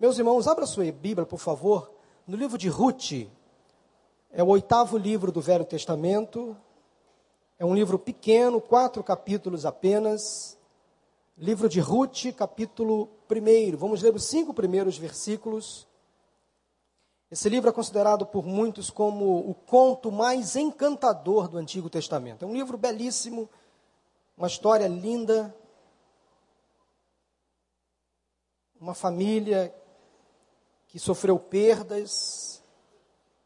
Meus irmãos, abra sua Bíblia, por favor, no livro de Ruth. É o oitavo livro do Velho Testamento. É um livro pequeno, quatro capítulos apenas. Livro de Ruth, capítulo 1. Vamos ler os cinco primeiros versículos. Esse livro é considerado por muitos como o conto mais encantador do Antigo Testamento. É um livro belíssimo, uma história linda. Uma família que sofreu perdas,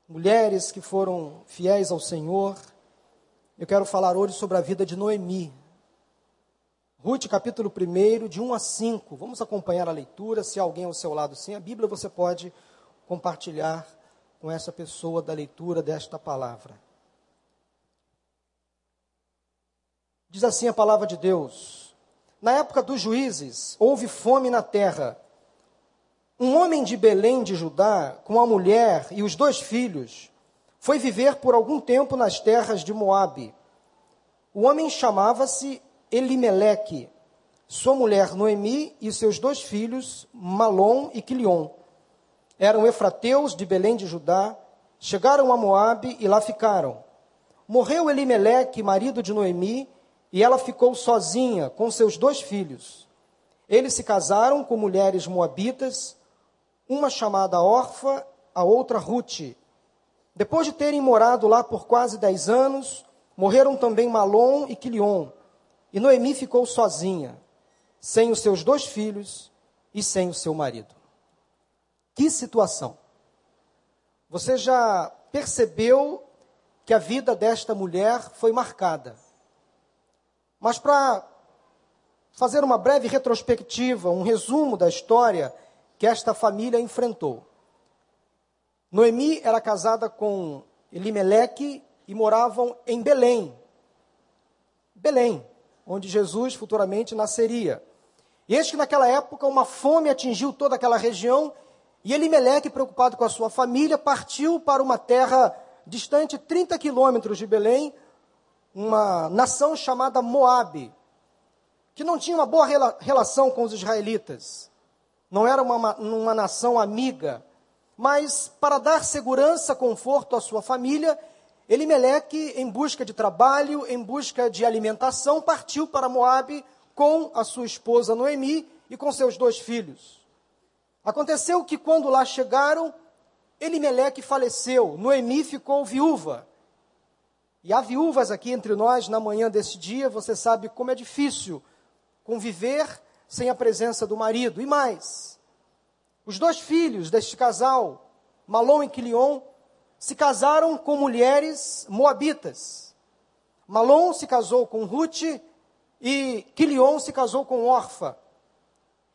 mulheres que foram fiéis ao Senhor. Eu quero falar hoje sobre a vida de Noemi. Ruth, capítulo 1, de 1 a 5. Vamos acompanhar a leitura. Se alguém ao seu lado sem a Bíblia, você pode compartilhar com essa pessoa da leitura desta palavra. Diz assim a palavra de Deus: Na época dos juízes, houve fome na terra um homem de Belém de Judá, com a mulher e os dois filhos, foi viver por algum tempo nas terras de Moabe. O homem chamava-se Elimeleque, sua mulher Noemi e seus dois filhos, Malom e Quilion. Eram efrateus de Belém de Judá, chegaram a Moabe e lá ficaram. Morreu Elimeleque, marido de Noemi, e ela ficou sozinha com seus dois filhos. Eles se casaram com mulheres moabitas, uma chamada Orfa, a outra Ruth. Depois de terem morado lá por quase dez anos, morreram também Malom e Quilion, e Noemi ficou sozinha, sem os seus dois filhos e sem o seu marido. Que situação! Você já percebeu que a vida desta mulher foi marcada. Mas para fazer uma breve retrospectiva, um resumo da história, que esta família enfrentou. Noemi era casada com Elimeleque e moravam em Belém. Belém, onde Jesus futuramente nasceria. E eis que naquela época uma fome atingiu toda aquela região e Elimeleque, preocupado com a sua família, partiu para uma terra distante 30 quilômetros de Belém, uma nação chamada Moabe, que não tinha uma boa relação com os israelitas não era uma, uma nação amiga, mas para dar segurança, conforto à sua família, Elimeleque, em busca de trabalho, em busca de alimentação, partiu para Moabe com a sua esposa Noemi e com seus dois filhos. Aconteceu que quando lá chegaram, Elimeleque faleceu, Noemi ficou viúva. E há viúvas aqui entre nós na manhã desse dia, você sabe como é difícil conviver sem a presença do marido. E mais, os dois filhos deste casal, Malom e Quilion, se casaram com mulheres moabitas. Malom se casou com Ruth e Quilion se casou com Orfa.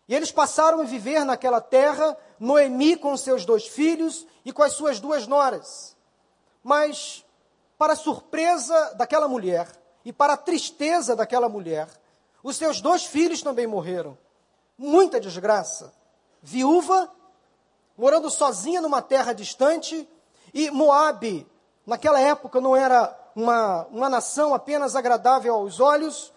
E eles passaram a viver naquela terra, Noemi com seus dois filhos e com as suas duas noras. Mas, para surpresa daquela mulher e para tristeza daquela mulher, os seus dois filhos também morreram. Muita desgraça. Viúva, morando sozinha numa terra distante, e Moabe, naquela época não era uma, uma nação apenas agradável aos olhos,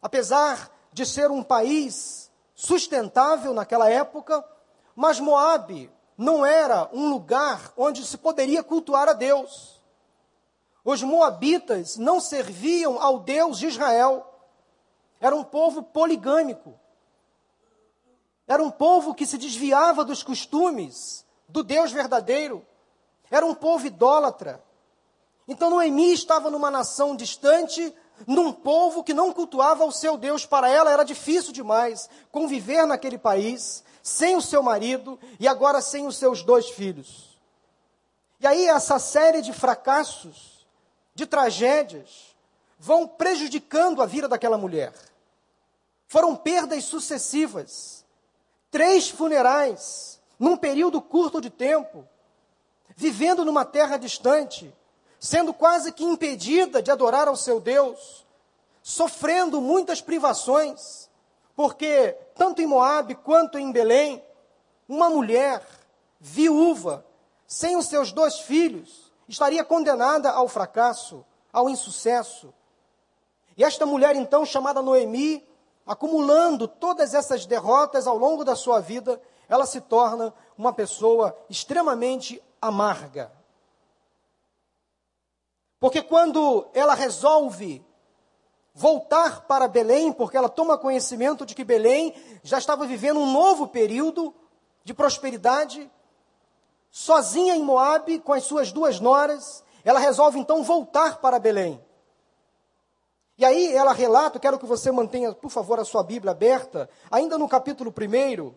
apesar de ser um país sustentável naquela época, mas Moabe não era um lugar onde se poderia cultuar a Deus. Os moabitas não serviam ao Deus de Israel. Era um povo poligâmico. Era um povo que se desviava dos costumes do Deus verdadeiro. Era um povo idólatra. Então Noemi estava numa nação distante, num povo que não cultuava o seu Deus. Para ela era difícil demais conviver naquele país, sem o seu marido e agora sem os seus dois filhos. E aí essa série de fracassos, de tragédias, vão prejudicando a vida daquela mulher. Foram perdas sucessivas. Três funerais, num período curto de tempo, vivendo numa terra distante, sendo quase que impedida de adorar ao seu Deus, sofrendo muitas privações, porque tanto em Moabe quanto em Belém, uma mulher viúva, sem os seus dois filhos, estaria condenada ao fracasso, ao insucesso. E esta mulher, então, chamada Noemi, acumulando todas essas derrotas ao longo da sua vida, ela se torna uma pessoa extremamente amarga. Porque quando ela resolve voltar para Belém, porque ela toma conhecimento de que Belém já estava vivendo um novo período de prosperidade, sozinha em Moabe, com as suas duas noras, ela resolve então voltar para Belém. E aí ela relata, quero que você mantenha, por favor, a sua Bíblia aberta, ainda no capítulo 1,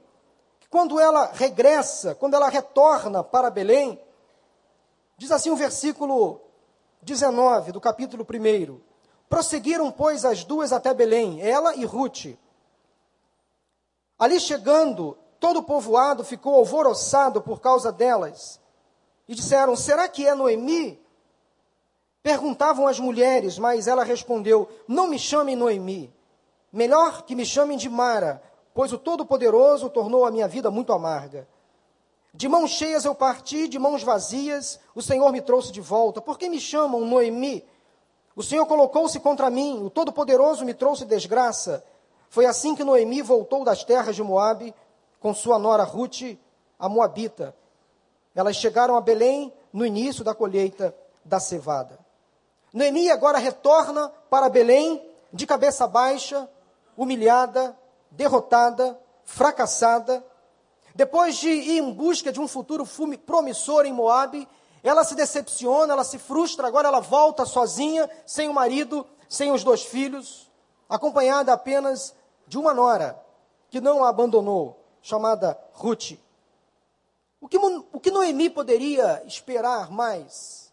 que quando ela regressa, quando ela retorna para Belém, diz assim o versículo 19 do capítulo 1. Prosseguiram, pois, as duas até Belém, ela e Ruth. Ali chegando, todo o povoado ficou alvoroçado por causa delas. E disseram: Será que é Noemi? Perguntavam as mulheres, mas ela respondeu: Não me chamem Noemi. Melhor que me chamem de Mara, pois o Todo-Poderoso tornou a minha vida muito amarga. De mãos cheias eu parti, de mãos vazias o Senhor me trouxe de volta. Por que me chamam Noemi? O Senhor colocou-se contra mim, o Todo-Poderoso me trouxe desgraça. Foi assim que Noemi voltou das terras de Moabe com sua nora Ruth, a Moabita. Elas chegaram a Belém no início da colheita da cevada. Noemi agora retorna para Belém de cabeça baixa, humilhada, derrotada, fracassada. Depois de ir em busca de um futuro promissor em Moabe, ela se decepciona, ela se frustra, agora ela volta sozinha, sem o marido, sem os dois filhos, acompanhada apenas de uma nora, que não a abandonou, chamada Ruth. O que, o que Noemi poderia esperar mais?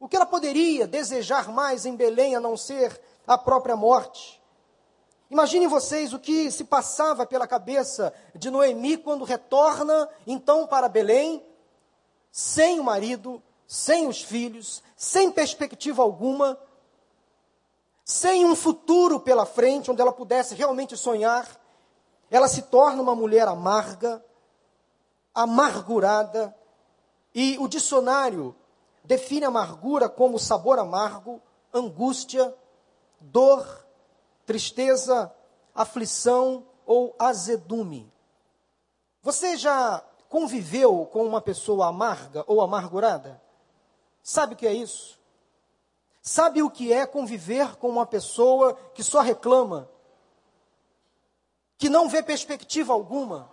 O que ela poderia desejar mais em Belém a não ser a própria morte? Imaginem vocês o que se passava pela cabeça de Noemi quando retorna então para Belém, sem o marido, sem os filhos, sem perspectiva alguma, sem um futuro pela frente onde ela pudesse realmente sonhar. Ela se torna uma mulher amarga, amargurada, e o dicionário define amargura como sabor amargo, angústia, dor, tristeza, aflição ou azedume. Você já conviveu com uma pessoa amarga ou amargurada? Sabe o que é isso? Sabe o que é conviver com uma pessoa que só reclama, que não vê perspectiva alguma,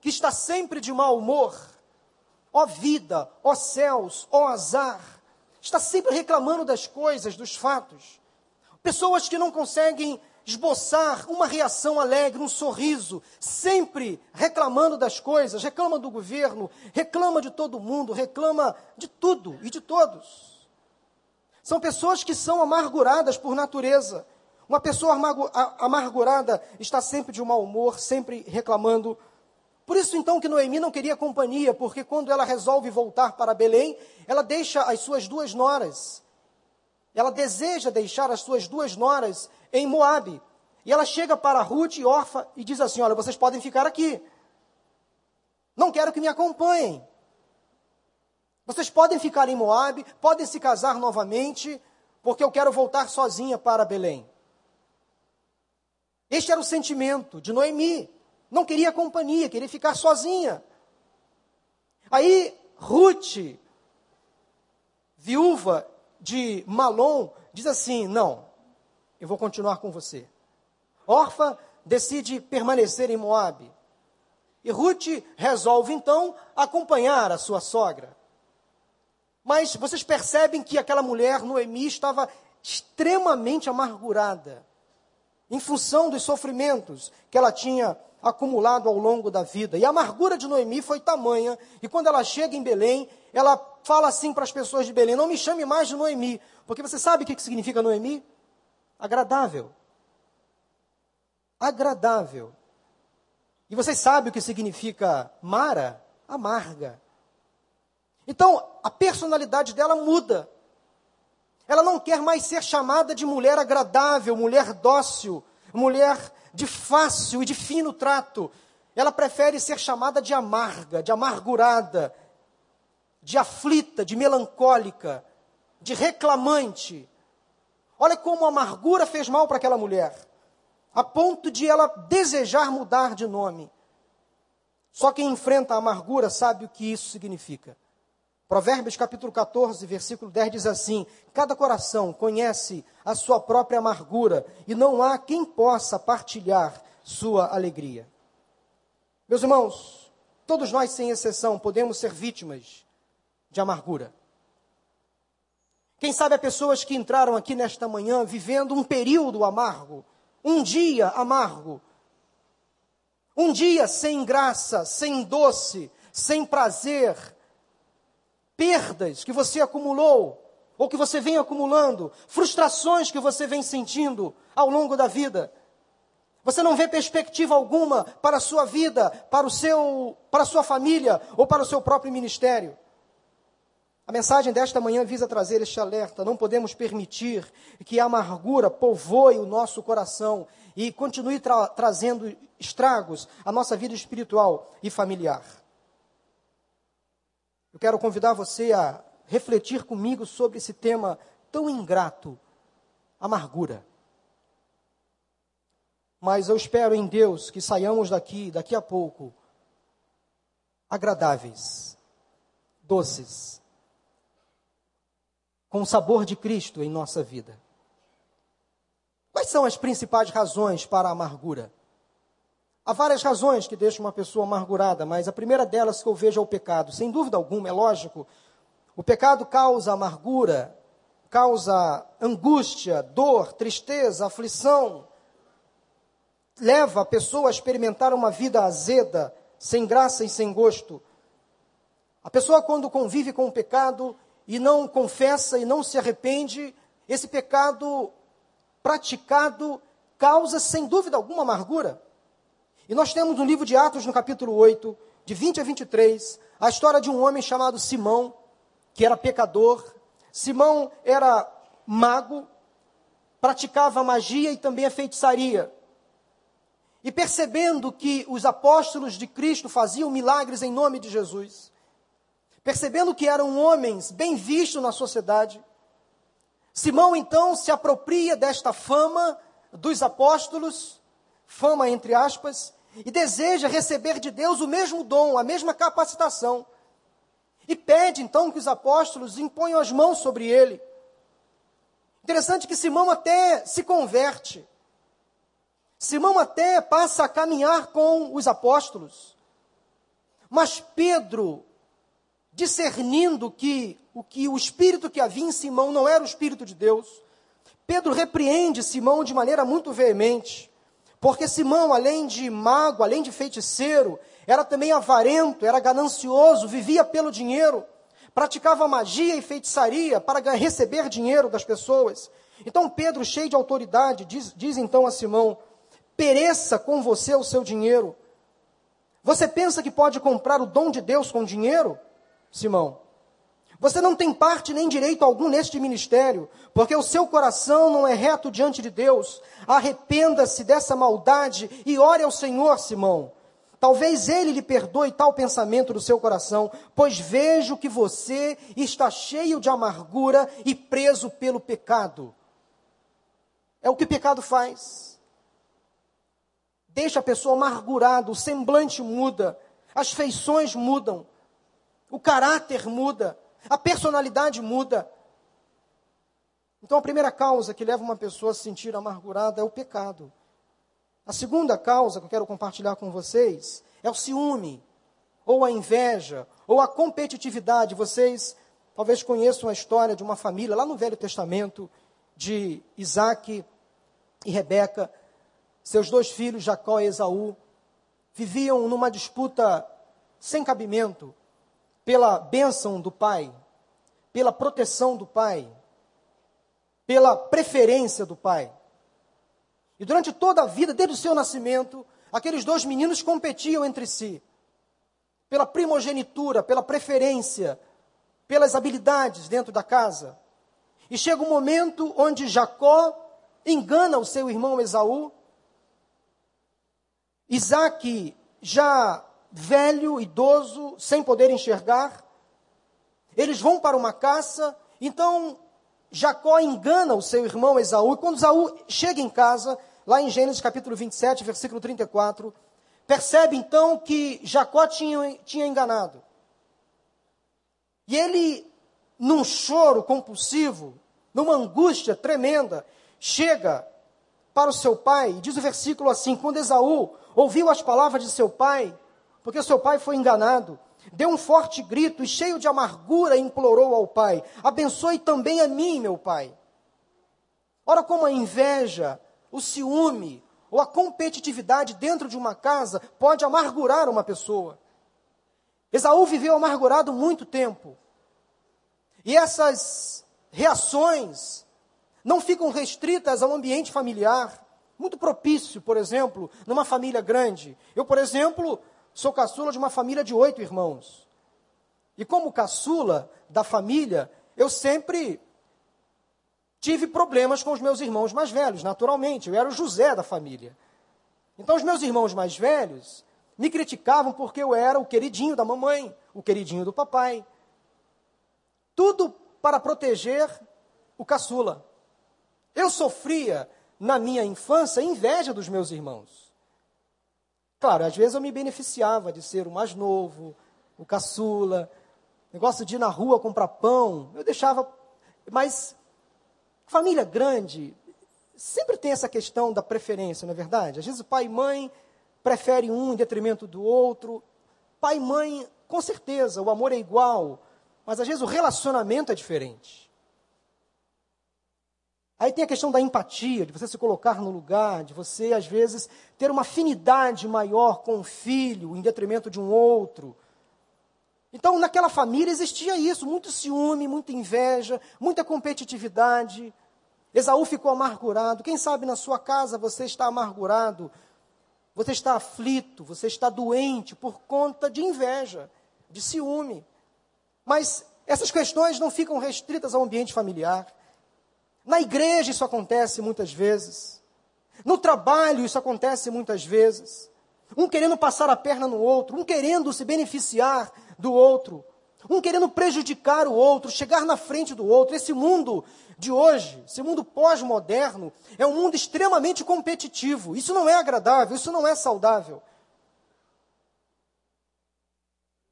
que está sempre de mau humor? Ó vida, ó céus, ó azar. Está sempre reclamando das coisas, dos fatos. Pessoas que não conseguem esboçar uma reação alegre, um sorriso, sempre reclamando das coisas, reclama do governo, reclama de todo mundo, reclama de tudo e de todos. São pessoas que são amarguradas por natureza. Uma pessoa amargurada está sempre de mau humor, sempre reclamando por isso então que Noemi não queria companhia, porque quando ela resolve voltar para Belém, ela deixa as suas duas noras. Ela deseja deixar as suas duas noras em Moabe. E ela chega para Ruth e Orfa e diz assim: Olha, vocês podem ficar aqui. Não quero que me acompanhem. Vocês podem ficar em Moabe, podem se casar novamente, porque eu quero voltar sozinha para Belém. Este era o sentimento de Noemi. Não queria companhia, queria ficar sozinha. Aí Ruth, viúva de Malom, diz assim: Não, eu vou continuar com você. Orfa decide permanecer em Moabe. E Ruth resolve então acompanhar a sua sogra. Mas vocês percebem que aquela mulher, Noemi, estava extremamente amargurada, em função dos sofrimentos que ela tinha acumulado ao longo da vida. E a amargura de Noemi foi tamanha, e quando ela chega em Belém, ela fala assim para as pessoas de Belém: Não me chame mais de Noemi, porque você sabe o que significa Noemi? Agradável. Agradável. E vocês sabem o que significa Mara? Amarga. Então, a personalidade dela muda. Ela não quer mais ser chamada de mulher agradável, mulher dócil, mulher de fácil e de fino trato. Ela prefere ser chamada de amarga, de amargurada, de aflita, de melancólica, de reclamante. Olha como a amargura fez mal para aquela mulher, a ponto de ela desejar mudar de nome. Só quem enfrenta a amargura sabe o que isso significa. Provérbios capítulo 14, versículo 10 diz assim: Cada coração conhece a sua própria amargura, e não há quem possa partilhar sua alegria. Meus irmãos, todos nós, sem exceção, podemos ser vítimas de amargura. Quem sabe há pessoas que entraram aqui nesta manhã vivendo um período amargo, um dia amargo, um dia sem graça, sem doce, sem prazer, perdas que você acumulou, ou que você vem acumulando, frustrações que você vem sentindo ao longo da vida. Você não vê perspectiva alguma para a sua vida, para o seu, para a sua família ou para o seu próprio ministério. A mensagem desta manhã visa trazer este alerta. Não podemos permitir que a amargura povoe o nosso coração e continue tra trazendo estragos à nossa vida espiritual e familiar. Eu quero convidar você a refletir comigo sobre esse tema tão ingrato, amargura. Mas eu espero em Deus que saiamos daqui, daqui a pouco, agradáveis, doces, com o sabor de Cristo em nossa vida. Quais são as principais razões para a amargura? Há várias razões que deixam uma pessoa amargurada, mas a primeira delas que eu vejo é o pecado. Sem dúvida alguma, é lógico. O pecado causa amargura, causa angústia, dor, tristeza, aflição. Leva a pessoa a experimentar uma vida azeda, sem graça e sem gosto. A pessoa, quando convive com o pecado e não confessa e não se arrepende, esse pecado praticado causa, sem dúvida alguma, amargura. E nós temos no livro de Atos, no capítulo 8, de 20 a 23, a história de um homem chamado Simão, que era pecador. Simão era mago, praticava magia e também a feitiçaria. E percebendo que os apóstolos de Cristo faziam milagres em nome de Jesus, percebendo que eram homens bem vistos na sociedade, Simão então se apropria desta fama dos apóstolos, fama entre aspas, e deseja receber de Deus o mesmo dom, a mesma capacitação. E pede então que os apóstolos imponham as mãos sobre ele. Interessante que Simão até se converte. Simão até passa a caminhar com os apóstolos. Mas Pedro, discernindo que o que o espírito que havia em Simão não era o espírito de Deus, Pedro repreende Simão de maneira muito veemente. Porque Simão, além de mago, além de feiticeiro, era também avarento, era ganancioso, vivia pelo dinheiro, praticava magia e feitiçaria para receber dinheiro das pessoas. Então Pedro, cheio de autoridade, diz, diz então a Simão: pereça com você o seu dinheiro. Você pensa que pode comprar o dom de Deus com dinheiro? Simão. Você não tem parte nem direito algum neste ministério, porque o seu coração não é reto diante de Deus. Arrependa-se dessa maldade e ore ao Senhor, Simão. Talvez ele lhe perdoe tal pensamento do seu coração, pois vejo que você está cheio de amargura e preso pelo pecado. É o que o pecado faz. Deixa a pessoa amargurada, o semblante muda, as feições mudam, o caráter muda a personalidade muda. Então, a primeira causa que leva uma pessoa a se sentir amargurada é o pecado. A segunda causa que eu quero compartilhar com vocês é o ciúme, ou a inveja, ou a competitividade. Vocês talvez conheçam a história de uma família lá no Velho Testamento de Isaac e Rebeca. Seus dois filhos, Jacó e Esaú, viviam numa disputa sem cabimento pela bênção do pai, pela proteção do pai, pela preferência do pai. E durante toda a vida, desde o seu nascimento, aqueles dois meninos competiam entre si, pela primogenitura, pela preferência, pelas habilidades dentro da casa. E chega um momento onde Jacó engana o seu irmão Esaú. Isaac já velho, idoso, sem poder enxergar. Eles vão para uma caça, então Jacó engana o seu irmão Esaú, e quando Esaú chega em casa, lá em Gênesis capítulo 27, versículo 34, percebe então que Jacó tinha, tinha enganado. E ele, num choro compulsivo, numa angústia tremenda, chega para o seu pai, e diz o versículo assim: quando Esaú ouviu as palavras de seu pai, porque seu pai foi enganado, deu um forte grito e, cheio de amargura, implorou ao pai: Abençoe também a mim, meu pai. Ora, como a inveja, o ciúme ou a competitividade dentro de uma casa pode amargurar uma pessoa. Esaú viveu amargurado muito tempo. E essas reações não ficam restritas ao ambiente familiar. Muito propício, por exemplo, numa família grande. Eu, por exemplo, sou caçula de uma família de oito irmãos. E como caçula da família, eu sempre tive problemas com os meus irmãos mais velhos, naturalmente. Eu era o José da família. Então, os meus irmãos mais velhos me criticavam porque eu era o queridinho da mamãe, o queridinho do papai. Tudo para proteger o caçula. Eu sofria, na minha infância, inveja dos meus irmãos. Claro, às vezes eu me beneficiava de ser o mais novo, o caçula, negócio de ir na rua comprar pão, eu deixava. Mas família grande sempre tem essa questão da preferência, não é verdade? Às vezes o pai e mãe preferem um em detrimento do outro. Pai e mãe, com certeza, o amor é igual, mas às vezes o relacionamento é diferente. Aí tem a questão da empatia, de você se colocar no lugar, de você, às vezes, ter uma afinidade maior com o filho, em detrimento de um outro. Então, naquela família existia isso, muito ciúme, muita inveja, muita competitividade. Esaú ficou amargurado. Quem sabe na sua casa você está amargurado, você está aflito, você está doente por conta de inveja, de ciúme. Mas essas questões não ficam restritas ao ambiente familiar. Na igreja isso acontece muitas vezes. No trabalho isso acontece muitas vezes. Um querendo passar a perna no outro, um querendo se beneficiar do outro, um querendo prejudicar o outro, chegar na frente do outro. Esse mundo de hoje, esse mundo pós-moderno, é um mundo extremamente competitivo. Isso não é agradável, isso não é saudável.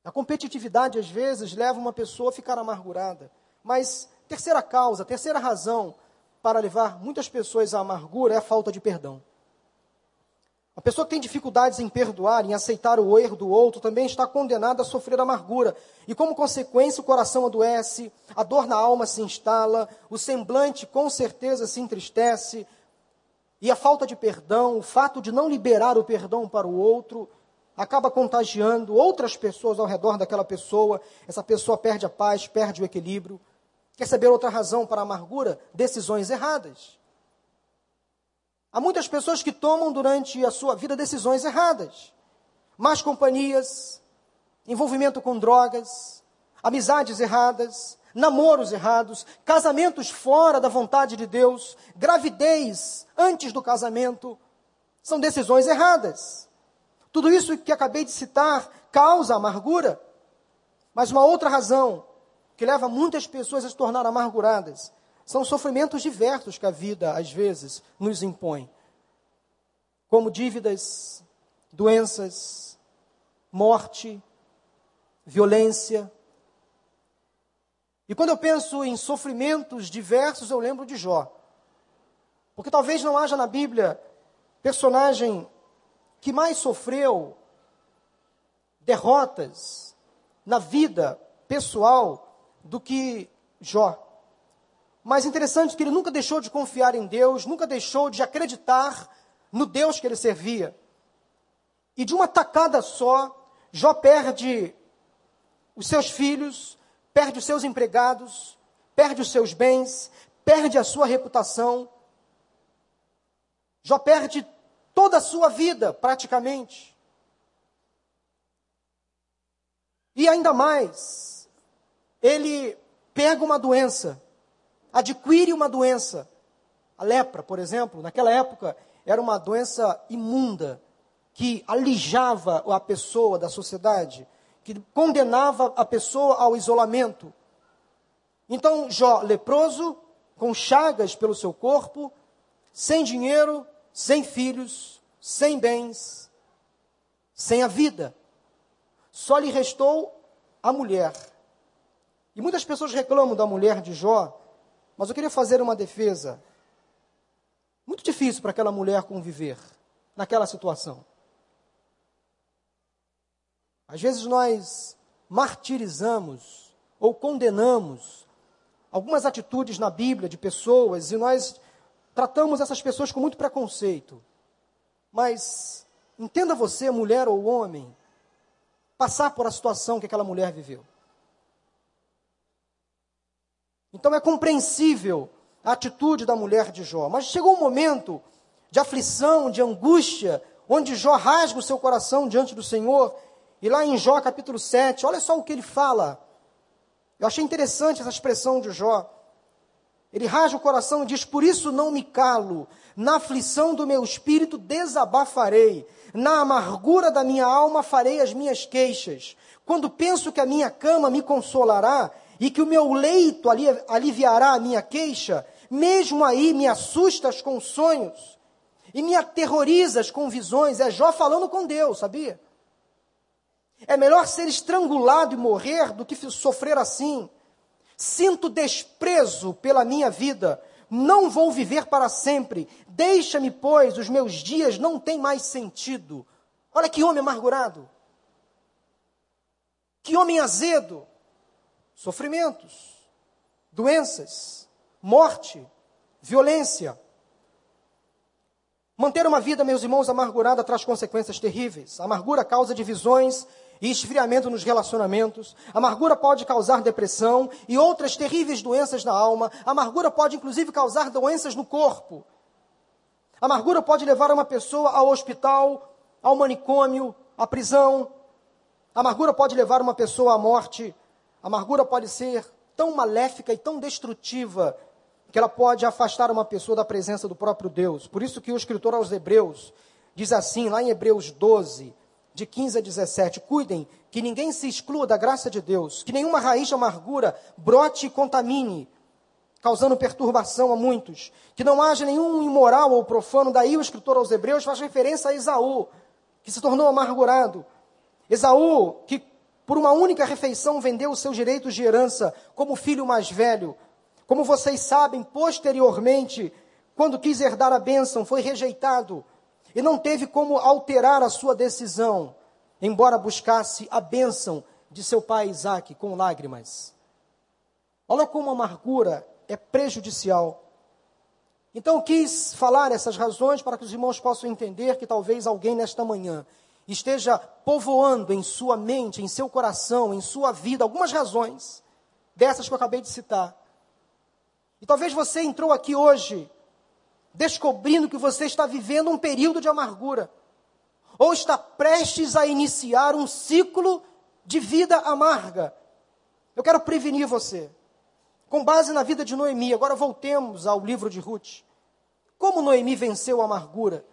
A competitividade, às vezes, leva uma pessoa a ficar amargurada. Mas, terceira causa, terceira razão para levar muitas pessoas à amargura é a falta de perdão. A pessoa que tem dificuldades em perdoar, em aceitar o erro do outro, também está condenada a sofrer amargura. E como consequência, o coração adoece, a dor na alma se instala, o semblante com certeza se entristece, e a falta de perdão, o fato de não liberar o perdão para o outro, acaba contagiando outras pessoas ao redor daquela pessoa. Essa pessoa perde a paz, perde o equilíbrio. Quer saber outra razão para a amargura? Decisões erradas. Há muitas pessoas que tomam durante a sua vida decisões erradas. Más companhias, envolvimento com drogas, amizades erradas, namoros errados, casamentos fora da vontade de Deus, gravidez antes do casamento. São decisões erradas. Tudo isso que acabei de citar causa amargura. Mas uma outra razão que leva muitas pessoas a se tornar amarguradas são sofrimentos diversos que a vida, às vezes, nos impõe. Como dívidas, doenças, morte, violência. E quando eu penso em sofrimentos diversos, eu lembro de Jó. Porque talvez não haja na Bíblia personagem que mais sofreu derrotas na vida pessoal do que Jó. Mas interessante que ele nunca deixou de confiar em Deus, nunca deixou de acreditar no Deus que ele servia. E de uma tacada só, Jó perde os seus filhos, perde os seus empregados, perde os seus bens, perde a sua reputação. Jó perde toda a sua vida, praticamente. E ainda mais, ele pega uma doença adquire uma doença. A lepra, por exemplo, naquela época era uma doença imunda que alijava a pessoa da sociedade, que condenava a pessoa ao isolamento. Então, Jó, leproso, com chagas pelo seu corpo, sem dinheiro, sem filhos, sem bens, sem a vida. Só lhe restou a mulher. E muitas pessoas reclamam da mulher de Jó, mas eu queria fazer uma defesa. Muito difícil para aquela mulher conviver naquela situação. Às vezes nós martirizamos ou condenamos algumas atitudes na Bíblia de pessoas e nós tratamos essas pessoas com muito preconceito. Mas entenda você, mulher ou homem, passar por a situação que aquela mulher viveu. Então é compreensível a atitude da mulher de Jó. Mas chegou um momento de aflição, de angústia, onde Jó rasga o seu coração diante do Senhor. E lá em Jó capítulo 7, olha só o que ele fala. Eu achei interessante essa expressão de Jó. Ele rasga o coração e diz: Por isso não me calo, na aflição do meu espírito desabafarei, na amargura da minha alma farei as minhas queixas. Quando penso que a minha cama me consolará, e que o meu leito aliviará a minha queixa, mesmo aí me assustas com sonhos e me aterrorizas com visões. É Jó falando com Deus, sabia? É melhor ser estrangulado e morrer do que sofrer assim. Sinto desprezo pela minha vida, não vou viver para sempre. Deixa-me, pois, os meus dias não têm mais sentido. Olha que homem amargurado. Que homem azedo sofrimentos, doenças, morte, violência. Manter uma vida, meus irmãos, amargurada traz consequências terríveis. A amargura causa divisões e esfriamento nos relacionamentos. A amargura pode causar depressão e outras terríveis doenças na alma. A amargura pode, inclusive, causar doenças no corpo. A amargura pode levar uma pessoa ao hospital, ao manicômio, à prisão. A amargura pode levar uma pessoa à morte. A amargura pode ser tão maléfica e tão destrutiva que ela pode afastar uma pessoa da presença do próprio Deus. Por isso que o escritor aos Hebreus diz assim, lá em Hebreus 12, de 15 a 17: Cuidem que ninguém se exclua da graça de Deus, que nenhuma raiz de amargura brote e contamine, causando perturbação a muitos, que não haja nenhum imoral ou profano. Daí o escritor aos Hebreus faz referência a Esaú, que se tornou amargurado. Esaú, que por uma única refeição vendeu os seus direitos de herança como filho mais velho. Como vocês sabem, posteriormente, quando quis herdar a bênção, foi rejeitado e não teve como alterar a sua decisão, embora buscasse a bênção de seu pai Isaac com lágrimas. Olha como a amargura é prejudicial. Então, quis falar essas razões para que os irmãos possam entender que talvez alguém nesta manhã esteja povoando em sua mente, em seu coração, em sua vida, algumas razões dessas que eu acabei de citar. E talvez você entrou aqui hoje descobrindo que você está vivendo um período de amargura, ou está prestes a iniciar um ciclo de vida amarga. Eu quero prevenir você. Com base na vida de Noemi, agora voltemos ao livro de Ruth. Como Noemi venceu a amargura?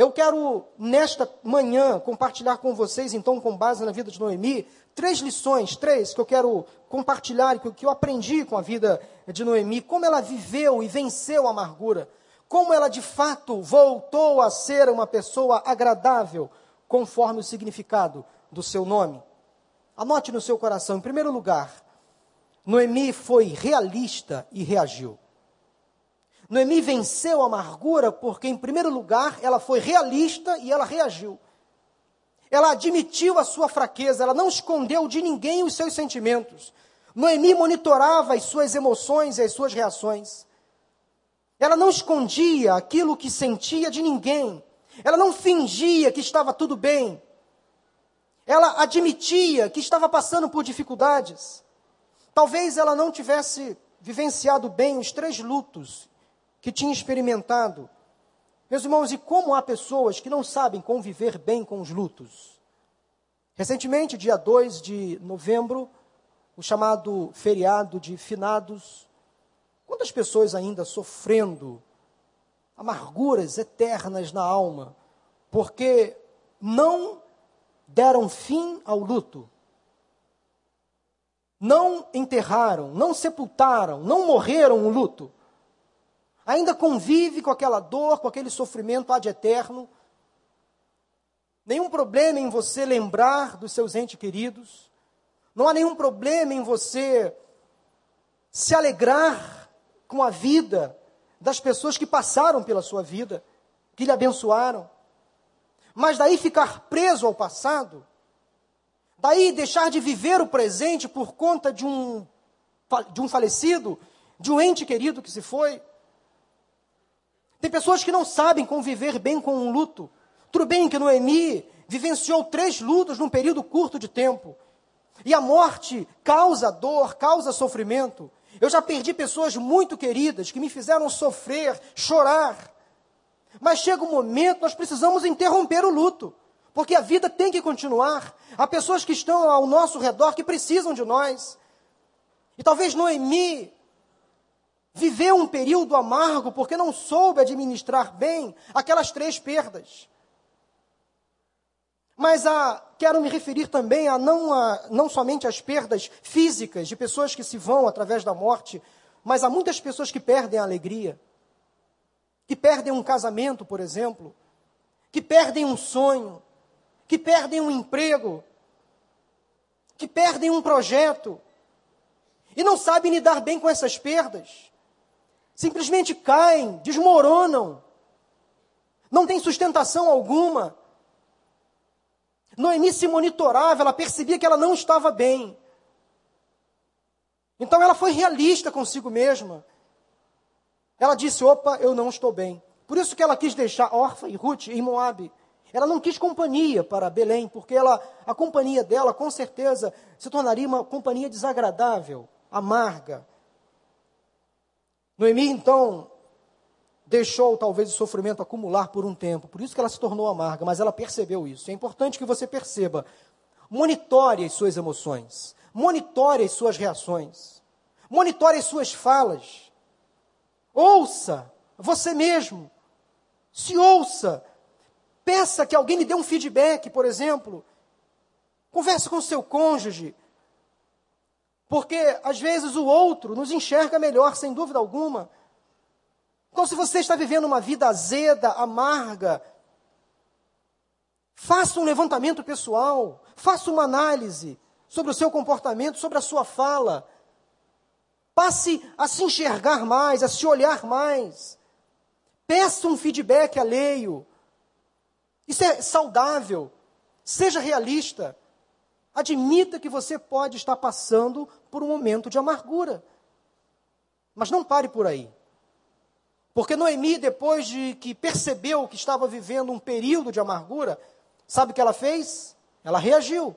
Eu quero, nesta manhã, compartilhar com vocês, então, com base na vida de Noemi, três lições, três, que eu quero compartilhar, que, que eu aprendi com a vida de Noemi, como ela viveu e venceu a amargura, como ela de fato voltou a ser uma pessoa agradável, conforme o significado do seu nome. Anote no seu coração, em primeiro lugar, Noemi foi realista e reagiu. Noemi venceu a amargura porque, em primeiro lugar, ela foi realista e ela reagiu. Ela admitiu a sua fraqueza, ela não escondeu de ninguém os seus sentimentos. Noemi monitorava as suas emoções e as suas reações. Ela não escondia aquilo que sentia de ninguém. Ela não fingia que estava tudo bem. Ela admitia que estava passando por dificuldades. Talvez ela não tivesse vivenciado bem os três lutos que tinha experimentado. Meus irmãos, e como há pessoas que não sabem conviver bem com os lutos? Recentemente, dia 2 de novembro, o chamado feriado de finados, quantas pessoas ainda sofrendo amarguras eternas na alma, porque não deram fim ao luto, não enterraram, não sepultaram, não morreram o luto ainda convive com aquela dor, com aquele sofrimento ad eterno. nenhum problema em você lembrar dos seus entes queridos, não há nenhum problema em você se alegrar com a vida das pessoas que passaram pela sua vida, que lhe abençoaram. Mas daí ficar preso ao passado, daí deixar de viver o presente por conta de um, de um falecido, de um ente querido que se foi. Tem pessoas que não sabem conviver bem com um luto. Tudo bem que Noemi vivenciou três lutos num período curto de tempo. E a morte causa dor, causa sofrimento. Eu já perdi pessoas muito queridas que me fizeram sofrer, chorar. Mas chega um momento, nós precisamos interromper o luto. Porque a vida tem que continuar. Há pessoas que estão ao nosso redor que precisam de nós. E talvez Noemi viveu um período amargo porque não soube administrar bem aquelas três perdas. Mas a, quero me referir também a não, a não somente às perdas físicas de pessoas que se vão através da morte, mas há muitas pessoas que perdem a alegria, que perdem um casamento, por exemplo, que perdem um sonho, que perdem um emprego, que perdem um projeto, e não sabem lidar bem com essas perdas. Simplesmente caem, desmoronam, não tem sustentação alguma. Noemi se monitorava, ela percebia que ela não estava bem. Então ela foi realista consigo mesma. Ela disse: opa, eu não estou bem. Por isso que ela quis deixar Orfa e Ruth em Moabe. Ela não quis companhia para Belém, porque ela, a companhia dela, com certeza, se tornaria uma companhia desagradável, amarga. Noemi, então, deixou talvez o sofrimento acumular por um tempo, por isso que ela se tornou amarga, mas ela percebeu isso. É importante que você perceba. Monitore as suas emoções, monitore as suas reações, monitore as suas falas. Ouça você mesmo, se ouça, peça que alguém lhe dê um feedback, por exemplo. Converse com seu cônjuge, porque às vezes o outro nos enxerga melhor, sem dúvida alguma. Então, se você está vivendo uma vida azeda, amarga, faça um levantamento pessoal, faça uma análise sobre o seu comportamento, sobre a sua fala. Passe a se enxergar mais, a se olhar mais. Peça um feedback alheio. Isso é saudável. Seja realista. Admita que você pode estar passando por um momento de amargura. Mas não pare por aí. Porque Noemi, depois de que percebeu que estava vivendo um período de amargura, sabe o que ela fez? Ela reagiu.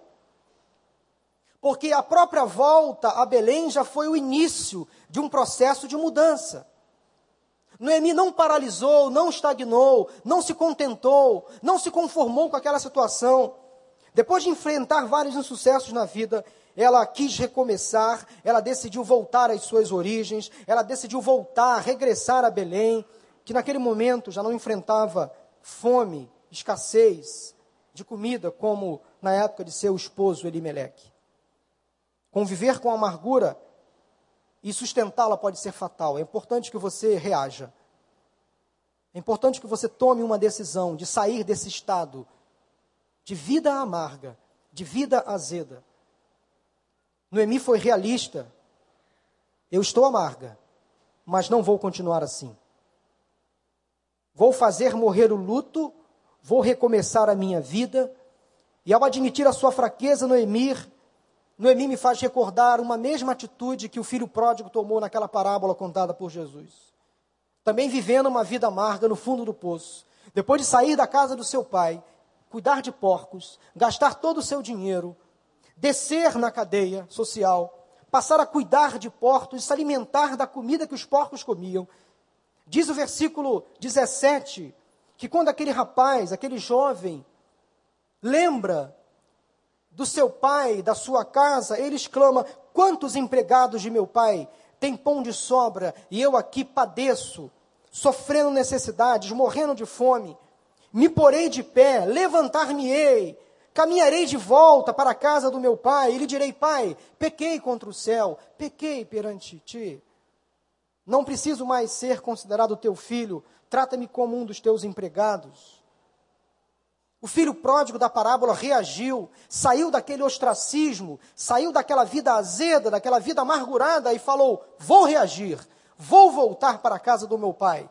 Porque a própria volta a Belém já foi o início de um processo de mudança. Noemi não paralisou, não estagnou, não se contentou, não se conformou com aquela situação. Depois de enfrentar vários insucessos na vida, ela quis recomeçar, ela decidiu voltar às suas origens, ela decidiu voltar, regressar a Belém, que naquele momento já não enfrentava fome, escassez de comida, como na época de seu esposo Elimeleque. Conviver com a amargura e sustentá-la pode ser fatal. É importante que você reaja. É importante que você tome uma decisão de sair desse estado de vida amarga, de vida azeda Noemi foi realista. Eu estou amarga, mas não vou continuar assim. Vou fazer morrer o luto, vou recomeçar a minha vida. E ao admitir a sua fraqueza, Noemi, Noemi me faz recordar uma mesma atitude que o filho pródigo tomou naquela parábola contada por Jesus. Também vivendo uma vida amarga no fundo do poço. Depois de sair da casa do seu pai, cuidar de porcos, gastar todo o seu dinheiro, descer na cadeia social, passar a cuidar de porcos, se alimentar da comida que os porcos comiam. Diz o versículo 17 que quando aquele rapaz, aquele jovem, lembra do seu pai, da sua casa, ele exclama: Quantos empregados de meu pai têm pão de sobra e eu aqui padeço, sofrendo necessidades, morrendo de fome? Me porei de pé, levantar-me-ei Caminharei de volta para a casa do meu pai e lhe direi: Pai, pequei contra o céu, pequei perante ti. Não preciso mais ser considerado teu filho, trata-me como um dos teus empregados. O filho pródigo da parábola reagiu, saiu daquele ostracismo, saiu daquela vida azeda, daquela vida amargurada e falou: Vou reagir, vou voltar para a casa do meu pai.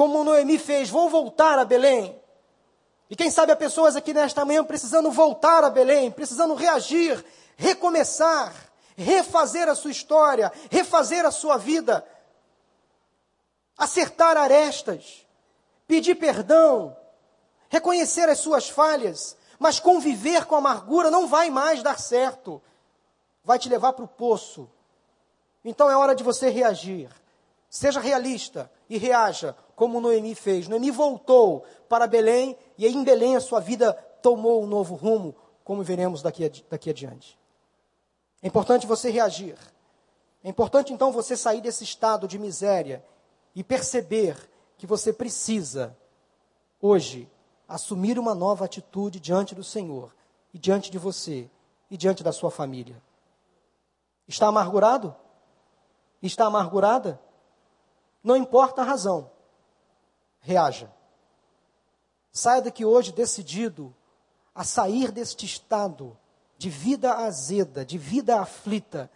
Como Noemi fez, vou voltar a Belém. E quem sabe há pessoas aqui nesta manhã precisando voltar a Belém, precisando reagir, recomeçar, refazer a sua história, refazer a sua vida, acertar arestas, pedir perdão, reconhecer as suas falhas, mas conviver com a amargura não vai mais dar certo. Vai te levar para o poço. Então é hora de você reagir. Seja realista e reaja como Noemi fez. Noemi voltou para Belém e em Belém a sua vida tomou um novo rumo, como veremos daqui, daqui adiante. É importante você reagir. É importante então você sair desse estado de miséria e perceber que você precisa, hoje, assumir uma nova atitude diante do Senhor e diante de você e diante da sua família. Está amargurado? Está amargurada? Não importa a razão. Reaja. Saia daqui hoje decidido a sair deste estado de vida azeda, de vida aflita,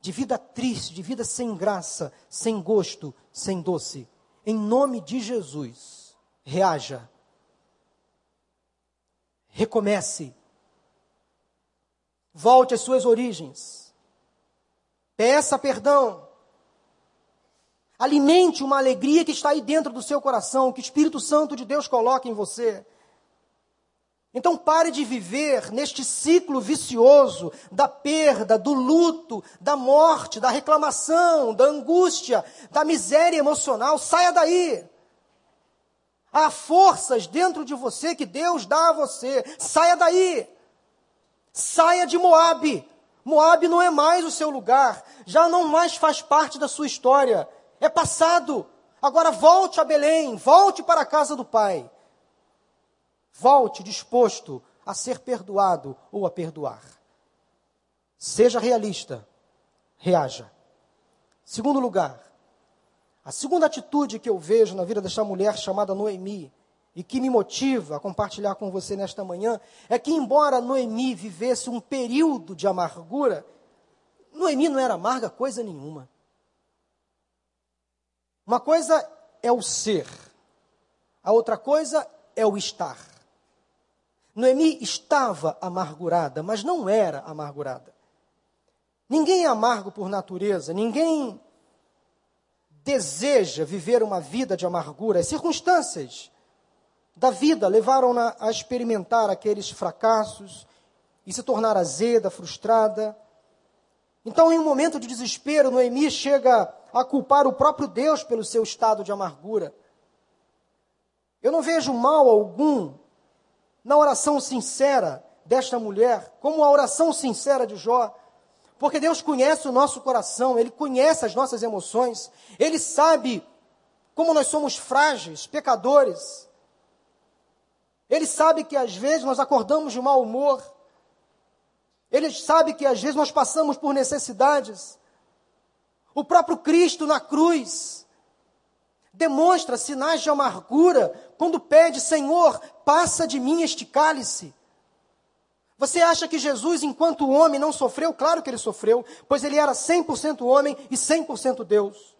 de vida triste, de vida sem graça, sem gosto, sem doce. Em nome de Jesus, reaja Recomece. Volte às suas origens. Peça perdão. Alimente uma alegria que está aí dentro do seu coração, que o Espírito Santo de Deus coloca em você. Então pare de viver neste ciclo vicioso da perda, do luto, da morte, da reclamação, da angústia, da miséria emocional. Saia daí. Há forças dentro de você que Deus dá a você. Saia daí. Saia de Moabe. Moabe não é mais o seu lugar. Já não mais faz parte da sua história. É passado. Agora volte a Belém. Volte para a casa do Pai. Volte disposto a ser perdoado ou a perdoar. Seja realista. Reaja. Segundo lugar, a segunda atitude que eu vejo na vida desta mulher chamada Noemi, e que me motiva a compartilhar com você nesta manhã, é que, embora Noemi vivesse um período de amargura, Noemi não era amarga coisa nenhuma. Uma coisa é o ser, a outra coisa é o estar. Noemi estava amargurada, mas não era amargurada. Ninguém é amargo por natureza, ninguém deseja viver uma vida de amargura, as circunstâncias da vida levaram-na a experimentar aqueles fracassos e se tornar azeda, frustrada. Então, em um momento de desespero, Noemi chega a culpar o próprio Deus pelo seu estado de amargura. Eu não vejo mal algum na oração sincera desta mulher, como a oração sincera de Jó. Porque Deus conhece o nosso coração, Ele conhece as nossas emoções, Ele sabe como nós somos frágeis, pecadores. Ele sabe que às vezes nós acordamos de mau humor. Ele sabe que às vezes nós passamos por necessidades. O próprio Cristo na cruz demonstra sinais de amargura quando pede: Senhor, passa de mim este cálice. Você acha que Jesus, enquanto homem, não sofreu? Claro que ele sofreu, pois ele era 100% homem e 100% Deus.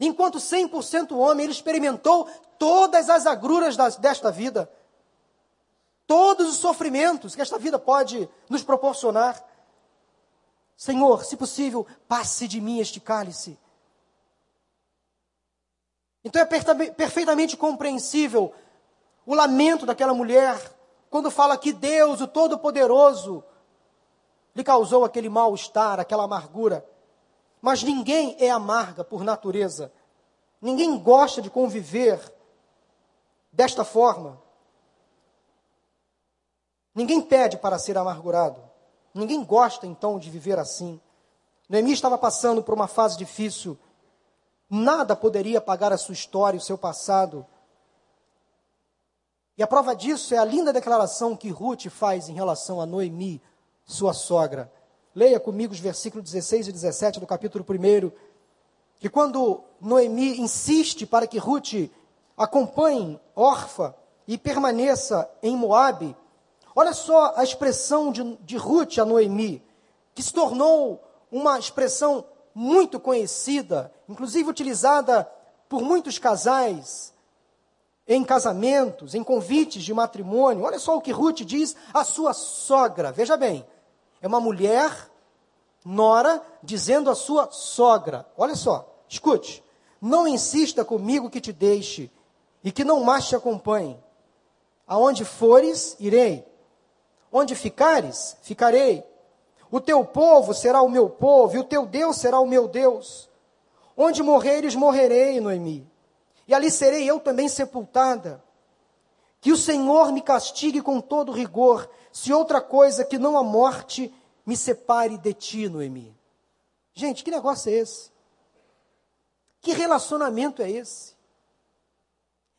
Enquanto 100% homem, ele experimentou todas as agruras desta vida, todos os sofrimentos que esta vida pode nos proporcionar. Senhor, se possível, passe de mim este cálice. Então é perfeitamente compreensível o lamento daquela mulher quando fala que Deus, o Todo-Poderoso, lhe causou aquele mal-estar, aquela amargura. Mas ninguém é amarga por natureza. Ninguém gosta de conviver desta forma. Ninguém pede para ser amargurado. Ninguém gosta então de viver assim. Noemi estava passando por uma fase difícil. Nada poderia apagar a sua história, o seu passado. E a prova disso é a linda declaração que Ruth faz em relação a Noemi, sua sogra. Leia comigo os versículos 16 e 17 do capítulo 1, que quando Noemi insiste para que Ruth acompanhe órfã e permaneça em Moabe. Olha só a expressão de, de Ruth a Noemi, que se tornou uma expressão muito conhecida, inclusive utilizada por muitos casais em casamentos, em convites de matrimônio. Olha só o que Ruth diz à sua sogra. Veja bem, é uma mulher, nora, dizendo à sua sogra: Olha só, escute, não insista comigo que te deixe e que não mais te acompanhe. Aonde fores, irei. Onde ficares, ficarei. O teu povo será o meu povo, e o teu Deus será o meu Deus. Onde morreres, morrerei, Noemi e ali serei eu também sepultada. Que o Senhor me castigue com todo rigor, se outra coisa que não a morte me separe de ti, Noemi. Gente, que negócio é esse? Que relacionamento é esse?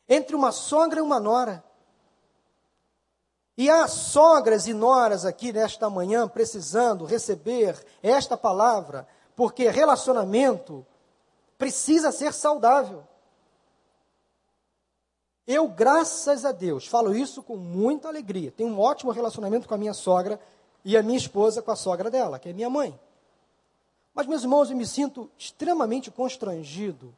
Entre uma sogra e uma nora. E há sogras e noras aqui nesta manhã precisando receber esta palavra, porque relacionamento precisa ser saudável. Eu, graças a Deus, falo isso com muita alegria. Tenho um ótimo relacionamento com a minha sogra e a minha esposa com a sogra dela, que é minha mãe. Mas, meus irmãos, eu me sinto extremamente constrangido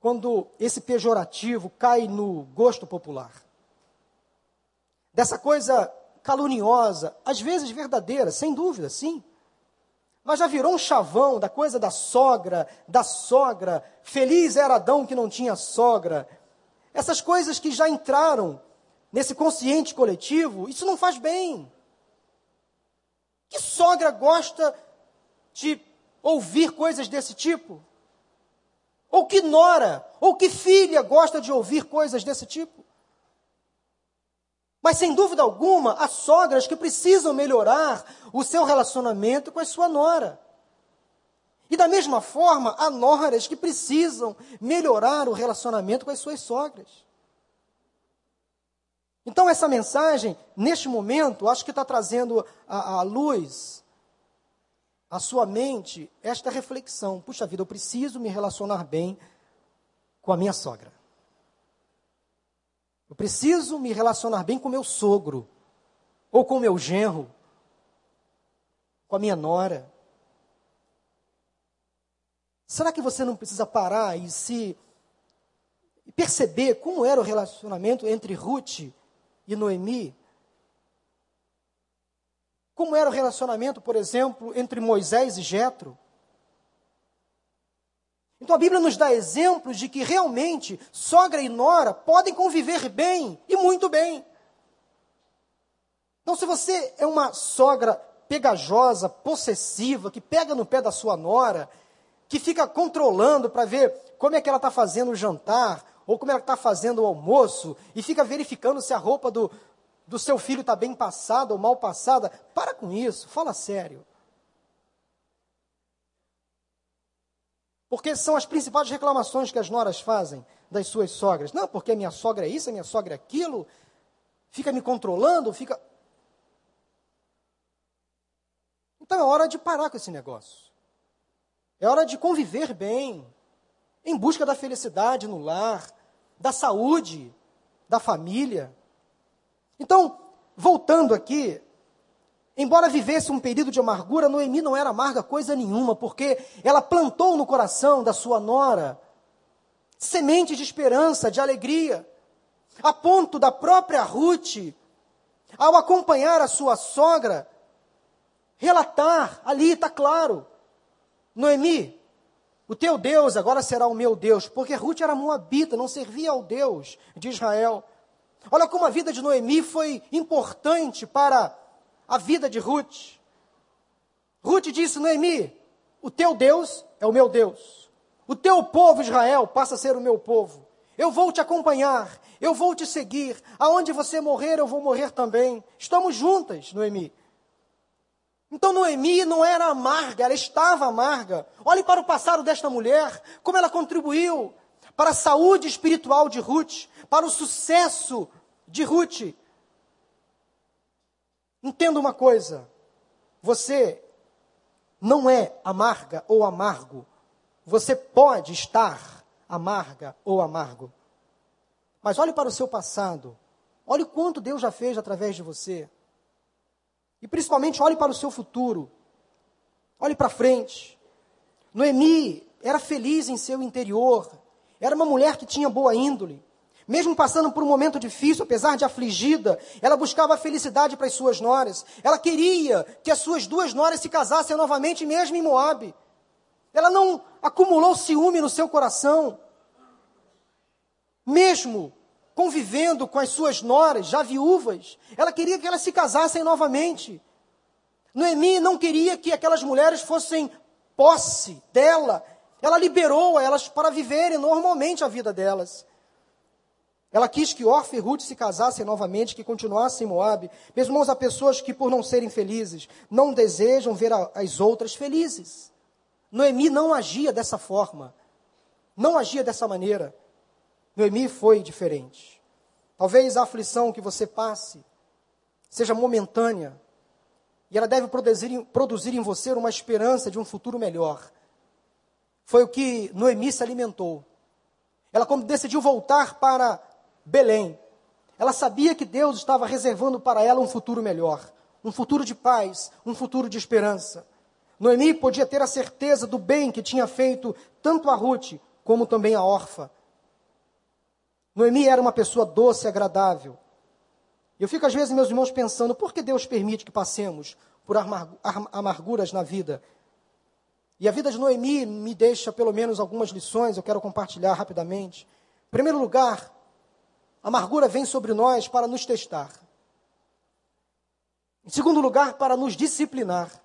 quando esse pejorativo cai no gosto popular. Dessa coisa caluniosa, às vezes verdadeira, sem dúvida, sim. Mas já virou um chavão da coisa da sogra, da sogra. Feliz era Adão que não tinha sogra. Essas coisas que já entraram nesse consciente coletivo, isso não faz bem. Que sogra gosta de ouvir coisas desse tipo? Ou que nora, ou que filha gosta de ouvir coisas desse tipo? Mas sem dúvida alguma, há sogras que precisam melhorar o seu relacionamento com a sua nora. E da mesma forma, há noras que precisam melhorar o relacionamento com as suas sogras. Então, essa mensagem, neste momento, acho que está trazendo à, luz, à sua mente, esta reflexão: puxa vida, eu preciso me relacionar bem com a minha sogra. Eu preciso me relacionar bem com meu sogro, ou com meu genro, com a minha nora. Será que você não precisa parar e se perceber como era o relacionamento entre Ruth e Noemi? Como era o relacionamento, por exemplo, entre Moisés e Jetro? Então a Bíblia nos dá exemplos de que realmente sogra e nora podem conviver bem e muito bem. Então, se você é uma sogra pegajosa, possessiva, que pega no pé da sua nora que fica controlando para ver como é que ela está fazendo o jantar, ou como ela está fazendo o almoço, e fica verificando se a roupa do, do seu filho está bem passada ou mal passada. Para com isso, fala sério. Porque são as principais reclamações que as noras fazem das suas sogras. Não, porque a minha sogra é isso, a minha sogra é aquilo, fica me controlando, fica. Então é hora de parar com esse negócio. É hora de conviver bem, em busca da felicidade no lar, da saúde da família. Então, voltando aqui, embora vivesse um período de amargura, Noemi não era amarga coisa nenhuma, porque ela plantou no coração da sua nora semente de esperança, de alegria, a ponto da própria Ruth, ao acompanhar a sua sogra, relatar, ali está claro, Noemi, o teu Deus agora será o meu Deus, porque Ruth era moabita, não servia ao Deus de Israel. Olha como a vida de Noemi foi importante para a vida de Ruth. Ruth disse: Noemi, o teu Deus é o meu Deus. O teu povo Israel passa a ser o meu povo. Eu vou te acompanhar, eu vou te seguir. Aonde você morrer, eu vou morrer também. Estamos juntas, Noemi. Então Noemi não era amarga, ela estava amarga. Olhe para o passado desta mulher, como ela contribuiu para a saúde espiritual de Ruth, para o sucesso de Ruth. Entenda uma coisa: você não é amarga ou amargo. Você pode estar amarga ou amargo. Mas olhe para o seu passado Olhe quanto Deus já fez através de você. E principalmente olhe para o seu futuro. Olhe para frente. Noemi era feliz em seu interior. Era uma mulher que tinha boa índole. Mesmo passando por um momento difícil, apesar de afligida, ela buscava felicidade para as suas noras. Ela queria que as suas duas noras se casassem novamente, mesmo em Moabe. Ela não acumulou ciúme no seu coração. Mesmo convivendo com as suas noras, já viúvas, ela queria que elas se casassem novamente. Noemi não queria que aquelas mulheres fossem posse dela. Ela liberou elas para viverem normalmente a vida delas. Ela quis que Orfa e Ruth se casassem novamente, que continuassem em Moab. Meus irmãos, há pessoas que, por não serem felizes, não desejam ver as outras felizes. Noemi não agia dessa forma. Não agia dessa maneira. Noemi foi diferente. Talvez a aflição que você passe seja momentânea. E ela deve produzir, produzir em você uma esperança de um futuro melhor. Foi o que Noemi se alimentou. Ela, quando decidiu voltar para Belém. Ela sabia que Deus estava reservando para ela um futuro melhor, um futuro de paz, um futuro de esperança. Noemi podia ter a certeza do bem que tinha feito tanto a Ruth como também a órfã. Noemi era uma pessoa doce e agradável. Eu fico às vezes, meus irmãos, pensando, por que Deus permite que passemos por amarguras na vida? E a vida de Noemi me deixa pelo menos algumas lições, eu quero compartilhar rapidamente. Em primeiro lugar, a amargura vem sobre nós para nos testar. Em segundo lugar, para nos disciplinar.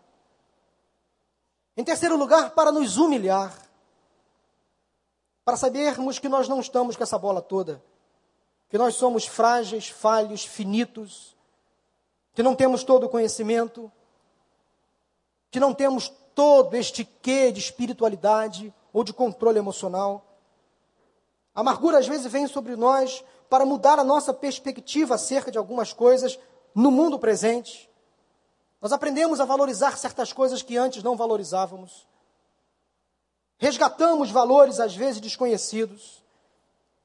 Em terceiro lugar, para nos humilhar. Para sabermos que nós não estamos com essa bola toda. Que nós somos frágeis, falhos, finitos. Que não temos todo o conhecimento. Que não temos todo este quê de espiritualidade ou de controle emocional. A amargura às vezes vem sobre nós para mudar a nossa perspectiva acerca de algumas coisas no mundo presente. Nós aprendemos a valorizar certas coisas que antes não valorizávamos. Resgatamos valores às vezes desconhecidos.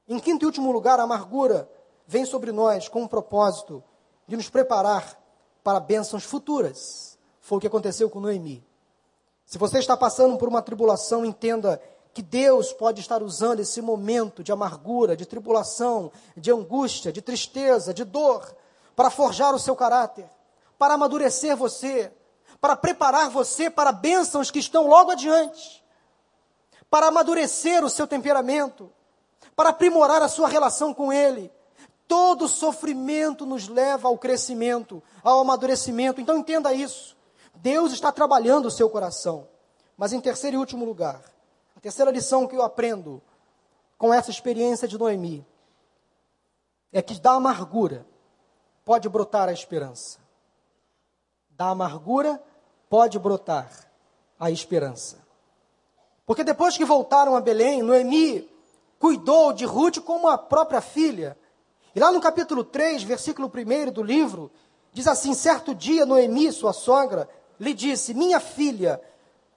Em quinto e último lugar, a amargura vem sobre nós com o propósito de nos preparar para bênçãos futuras. Foi o que aconteceu com Noemi. Se você está passando por uma tribulação, entenda que Deus pode estar usando esse momento de amargura, de tribulação, de angústia, de tristeza, de dor, para forjar o seu caráter, para amadurecer você, para preparar você para bênçãos que estão logo adiante, para amadurecer o seu temperamento, para aprimorar a sua relação com Ele. Todo sofrimento nos leva ao crescimento, ao amadurecimento. Então entenda isso. Deus está trabalhando o seu coração. Mas em terceiro e último lugar, a terceira lição que eu aprendo com essa experiência de Noemi é que da amargura pode brotar a esperança. Da amargura pode brotar a esperança. Porque depois que voltaram a Belém, Noemi cuidou de Ruth como a própria filha. E lá no capítulo 3, versículo 1 do livro, diz assim: Certo dia, Noemi, sua sogra, lhe disse: Minha filha,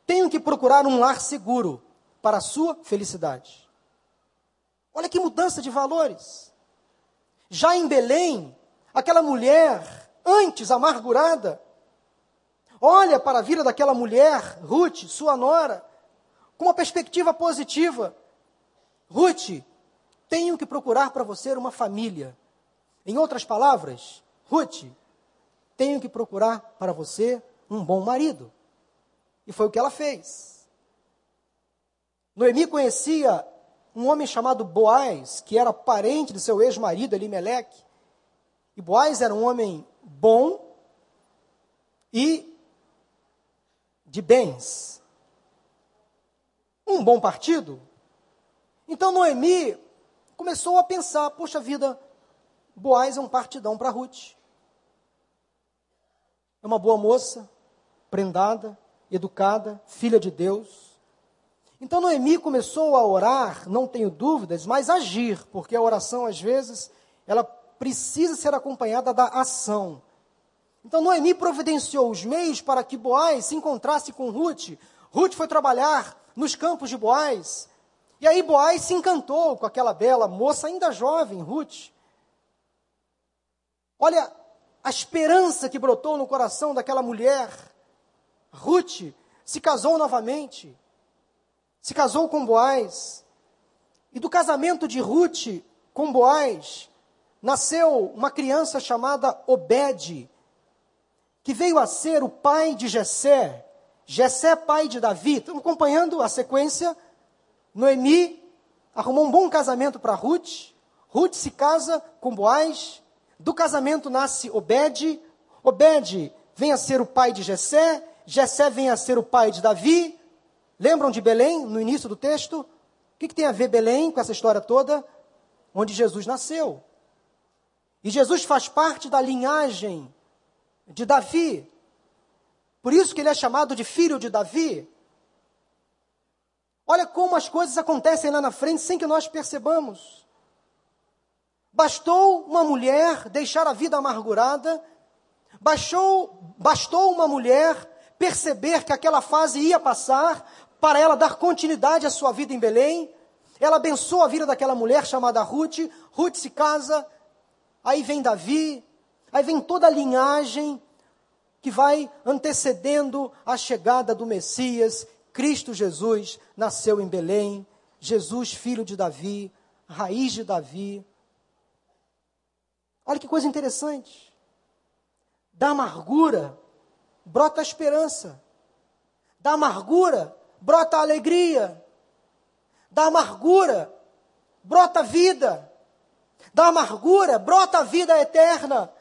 tenho que procurar um lar seguro para a sua felicidade. Olha que mudança de valores. Já em Belém, aquela mulher, antes amargurada, olha para a vida daquela mulher, Ruth, sua nora, com uma perspectiva positiva. Ruth, tenho que procurar para você uma família. Em outras palavras, Ruth, tenho que procurar para você um bom marido. E foi o que ela fez. Noemi conhecia um homem chamado Boaz, que era parente de seu ex-marido Elimeleque. E Boaz era um homem bom e de bens. Um bom partido. Então Noemi começou a pensar: poxa vida, Boaz é um partidão para Ruth. É uma boa moça, prendada, educada, filha de Deus. Então Noemi começou a orar, não tenho dúvidas, mas agir, porque a oração às vezes ela precisa ser acompanhada da ação. Então Noemi providenciou os meios para que Boaz se encontrasse com Ruth. Ruth foi trabalhar nos campos de Boaz. E aí Boaz se encantou com aquela bela moça, ainda jovem, Ruth. Olha a esperança que brotou no coração daquela mulher. Ruth se casou novamente. Se casou com Boaz. E do casamento de Ruth com Boaz, nasceu uma criança chamada Obed, que veio a ser o pai de Jessé. Jessé, pai de Davi. Estamos acompanhando a sequência. Noemi arrumou um bom casamento para Ruth. Ruth se casa com Boaz. Do casamento nasce Obed. Obed vem a ser o pai de Jessé. Jessé vem a ser o pai de Davi. Lembram de Belém, no início do texto? O que, que tem a ver Belém com essa história toda? Onde Jesus nasceu. E Jesus faz parte da linhagem de Davi. Por isso que ele é chamado de filho de Davi. Olha como as coisas acontecem lá na frente sem que nós percebamos. Bastou uma mulher deixar a vida amargurada, bastou, bastou uma mulher perceber que aquela fase ia passar para ela dar continuidade à sua vida em Belém. Ela abençoa a vida daquela mulher chamada Ruth. Ruth se casa, aí vem Davi, aí vem toda a linhagem que vai antecedendo a chegada do Messias, Cristo Jesus, nasceu em Belém, Jesus, filho de Davi, raiz de Davi. Olha que coisa interessante. Da amargura brota a esperança. Da amargura brota alegria. Da amargura brota vida. Da amargura brota a vida eterna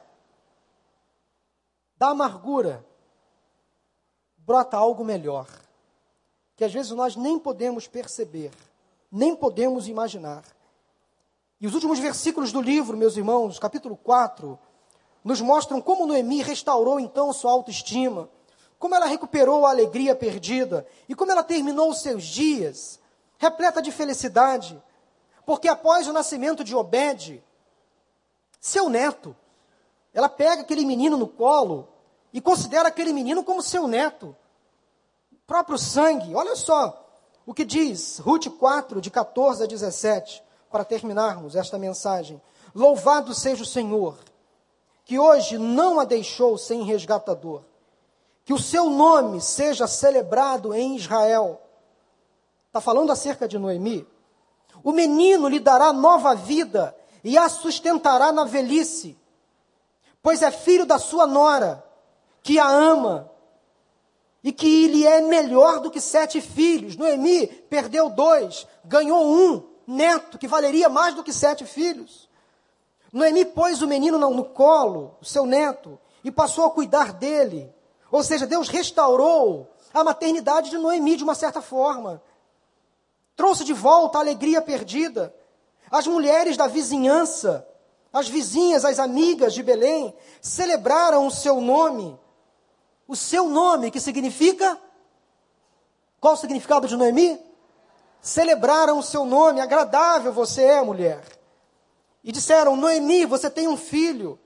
da amargura brota algo melhor, que às vezes nós nem podemos perceber, nem podemos imaginar. E os últimos versículos do livro, meus irmãos, capítulo 4, nos mostram como Noemi restaurou então sua autoestima, como ela recuperou a alegria perdida e como ela terminou os seus dias repleta de felicidade, porque após o nascimento de Obed, seu neto, ela pega aquele menino no colo e considera aquele menino como seu neto. Próprio sangue. Olha só o que diz Ruth 4, de 14 a 17, para terminarmos esta mensagem. Louvado seja o Senhor, que hoje não a deixou sem resgatador. Que o seu nome seja celebrado em Israel. Está falando acerca de Noemi. O menino lhe dará nova vida e a sustentará na velhice pois é filho da sua nora, que a ama e que lhe é melhor do que sete filhos. Noemi perdeu dois, ganhou um neto que valeria mais do que sete filhos. Noemi pôs o menino no colo, o seu neto, e passou a cuidar dele. Ou seja, Deus restaurou a maternidade de Noemi de uma certa forma. Trouxe de volta a alegria perdida. As mulheres da vizinhança as vizinhas, as amigas de Belém celebraram o seu nome. O seu nome, que significa? Qual o significado de Noemi? Celebraram o seu nome, agradável você é, mulher. E disseram: Noemi, você tem um filho.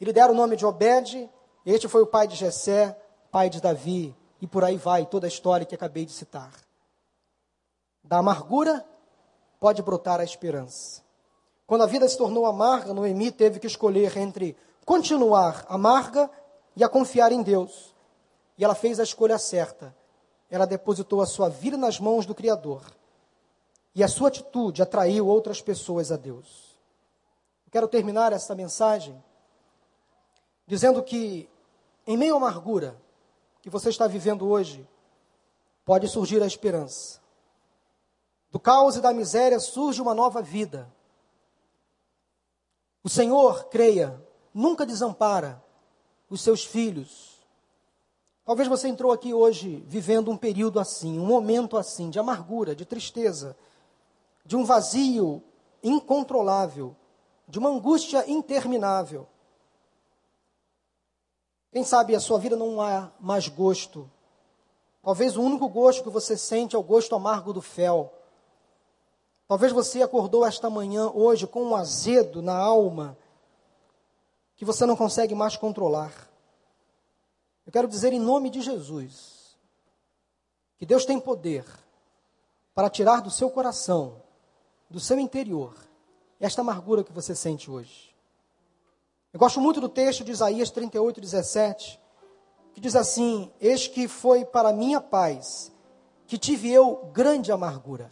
E lhe deram o nome de Obed. Este foi o pai de Jessé, pai de Davi. E por aí vai toda a história que acabei de citar. Da amargura pode brotar a esperança. Quando a vida se tornou amarga, Noemi teve que escolher entre continuar amarga e a confiar em Deus. E ela fez a escolha certa. Ela depositou a sua vida nas mãos do Criador. E a sua atitude atraiu outras pessoas a Deus. Eu quero terminar esta mensagem dizendo que, em meio à amargura que você está vivendo hoje, pode surgir a esperança. Do caos e da miséria surge uma nova vida. O Senhor, creia, nunca desampara os seus filhos. Talvez você entrou aqui hoje vivendo um período assim, um momento assim, de amargura, de tristeza, de um vazio incontrolável, de uma angústia interminável. Quem sabe a sua vida não há mais gosto. Talvez o único gosto que você sente é o gosto amargo do fel. Talvez você acordou esta manhã, hoje, com um azedo na alma que você não consegue mais controlar. Eu quero dizer em nome de Jesus que Deus tem poder para tirar do seu coração, do seu interior, esta amargura que você sente hoje. Eu gosto muito do texto de Isaías 38, 17, que diz assim: Eis que foi para minha paz que tive eu grande amargura.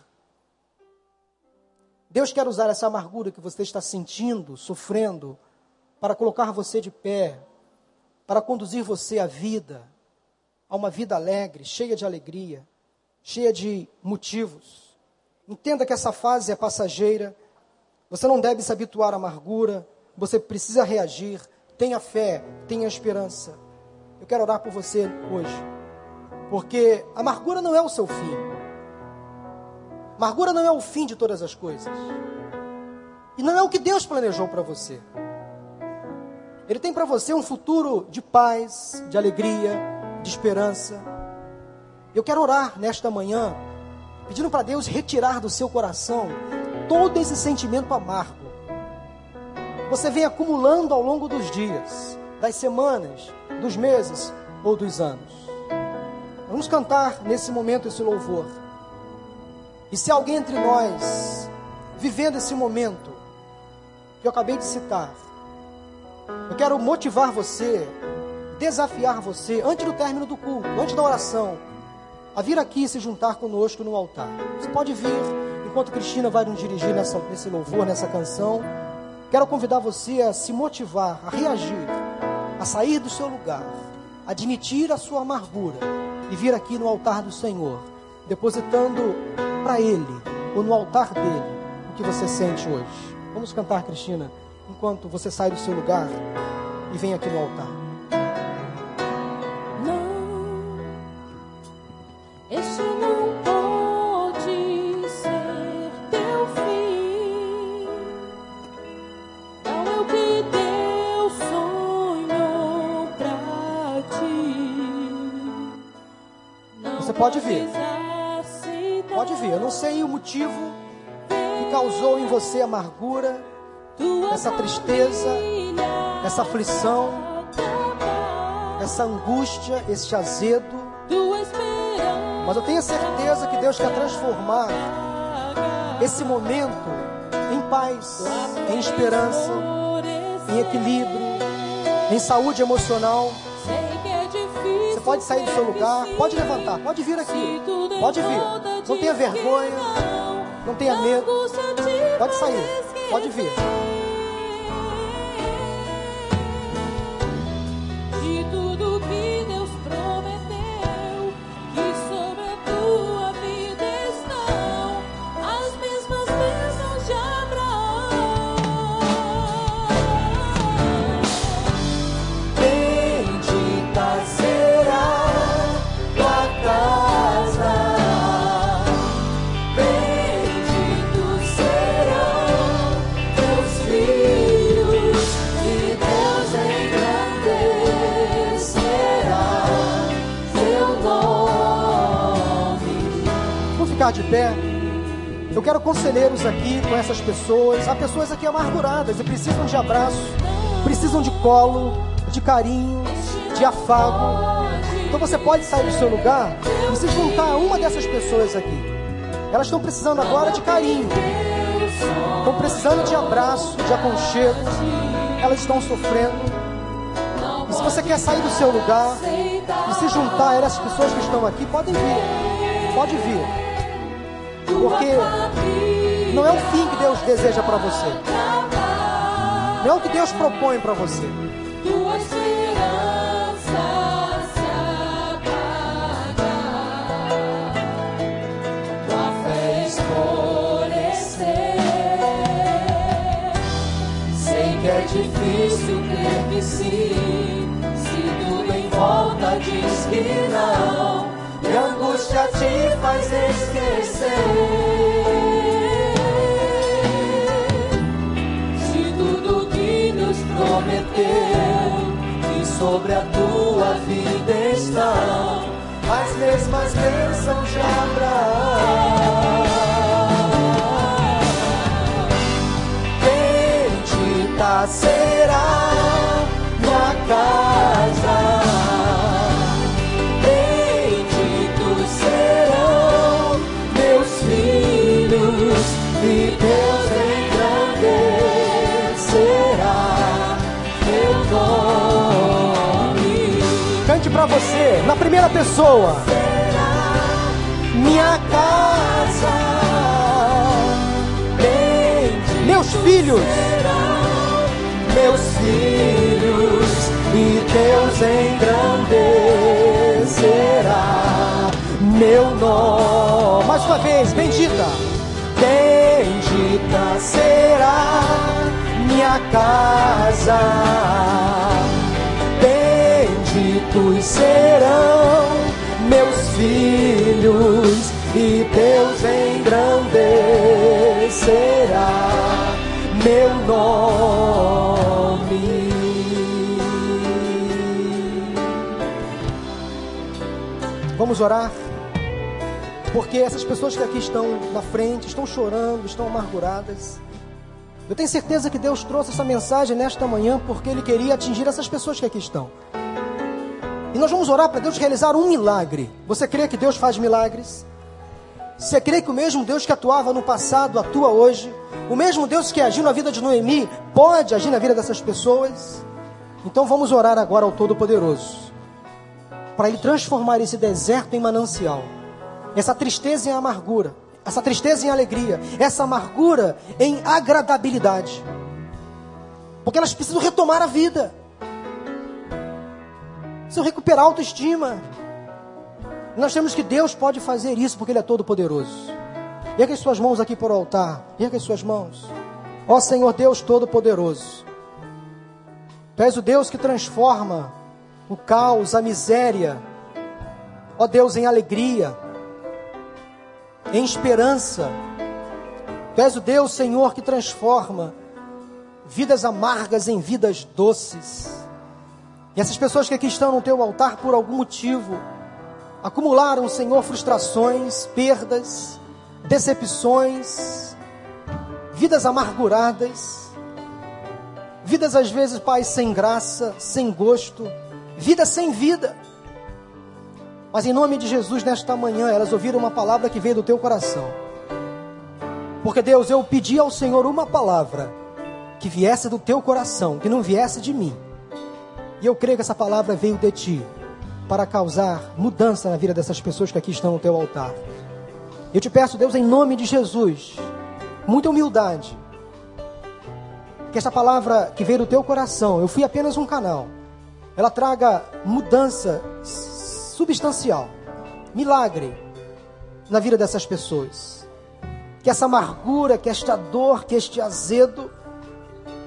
Deus quer usar essa amargura que você está sentindo, sofrendo, para colocar você de pé, para conduzir você à vida, a uma vida alegre, cheia de alegria, cheia de motivos. Entenda que essa fase é passageira, você não deve se habituar à amargura, você precisa reagir. Tenha fé, tenha esperança. Eu quero orar por você hoje, porque amargura não é o seu fim. Amargura não é o fim de todas as coisas. E não é o que Deus planejou para você. Ele tem para você um futuro de paz, de alegria, de esperança. Eu quero orar nesta manhã, pedindo para Deus retirar do seu coração todo esse sentimento amargo você vem acumulando ao longo dos dias, das semanas, dos meses ou dos anos. Vamos cantar nesse momento esse louvor. E se alguém entre nós vivendo esse momento que eu acabei de citar, eu quero motivar você, desafiar você, antes do término do culto, antes da oração, a vir aqui e se juntar conosco no altar. Você pode vir enquanto Cristina vai nos dirigir nessa, nesse louvor, nessa canção. Quero convidar você a se motivar, a reagir, a sair do seu lugar, admitir a sua amargura e vir aqui no altar do Senhor, depositando para Ele ou no altar dele o que você sente hoje. Vamos cantar, Cristina, enquanto você sai do seu lugar e vem aqui no altar. Pode vir. Pode vir. Eu não sei o motivo que causou em você amargura, essa tristeza, essa aflição, essa angústia, esse azedo. Mas eu tenho certeza que Deus quer transformar esse momento em paz, em esperança, em equilíbrio, em saúde emocional pode sair do seu lugar, pode levantar, pode vir aqui, pode vir. Não tenha vergonha, não tenha medo, pode sair, pode vir. Ficar de pé. Eu quero conselheiros aqui com essas pessoas. Há pessoas aqui amarguradas e precisam de abraço, precisam de colo, de carinho, de afago. Então você pode sair do seu lugar e se juntar a uma dessas pessoas aqui. Elas estão precisando agora de carinho, estão precisando de abraço, de aconchego. Elas estão sofrendo. E se você quer sair do seu lugar e se juntar a essas pessoas que estão aqui, podem vir. Pode vir. Porque não é o fim que Deus deseja para você. Não é o que Deus propõe para você. é difícil crer que sim, se tudo em volta diz que não. Angústia te faz esquecer. Se tudo que Deus prometeu e sobre a tua vida estão as mesmas bênçãos de Abraão. Bendita será tua casa. Você, na primeira pessoa. Minha casa, meus filhos, meus filhos, e Deus engrandecerá meu nome. Mais uma vez, bendita. Bendita será minha casa. Benditos serão meus filhos e Deus engrandecerá meu nome. Vamos orar? Porque essas pessoas que aqui estão na frente estão chorando, estão amarguradas. Eu tenho certeza que Deus trouxe essa mensagem nesta manhã porque Ele queria atingir essas pessoas que aqui estão. E nós vamos orar para Deus realizar um milagre. Você crê que Deus faz milagres? Você crê que o mesmo Deus que atuava no passado atua hoje? O mesmo Deus que agiu na vida de Noemi pode agir na vida dessas pessoas? Então vamos orar agora ao Todo-Poderoso para Ele transformar esse deserto em manancial essa tristeza em amargura, essa tristeza em alegria, essa amargura em agradabilidade. Porque elas precisam retomar a vida, precisam recuperar a autoestima. Nós temos que Deus pode fazer isso porque Ele é todo poderoso. Ergue as suas mãos aqui para o altar. Ergue as suas mãos. Ó Senhor Deus Todo-Poderoso. Tu o Deus que transforma o caos, a miséria. Ó Deus, em alegria em esperança. És o Deus, Senhor, que transforma vidas amargas em vidas doces. E essas pessoas que aqui estão no teu altar por algum motivo acumularam, Senhor, frustrações, perdas, decepções, vidas amarguradas, vidas às vezes, Pai, sem graça, sem gosto, vida sem vida. Mas em nome de Jesus, nesta manhã, elas ouviram uma palavra que veio do teu coração. Porque Deus, eu pedi ao Senhor uma palavra que viesse do teu coração, que não viesse de mim. E eu creio que essa palavra veio de ti para causar mudança na vida dessas pessoas que aqui estão no teu altar. Eu te peço, Deus, em nome de Jesus, muita humildade, que essa palavra que veio do teu coração, eu fui apenas um canal, ela traga mudança substancial, milagre na vida dessas pessoas. Que essa amargura, que esta dor, que este azedo,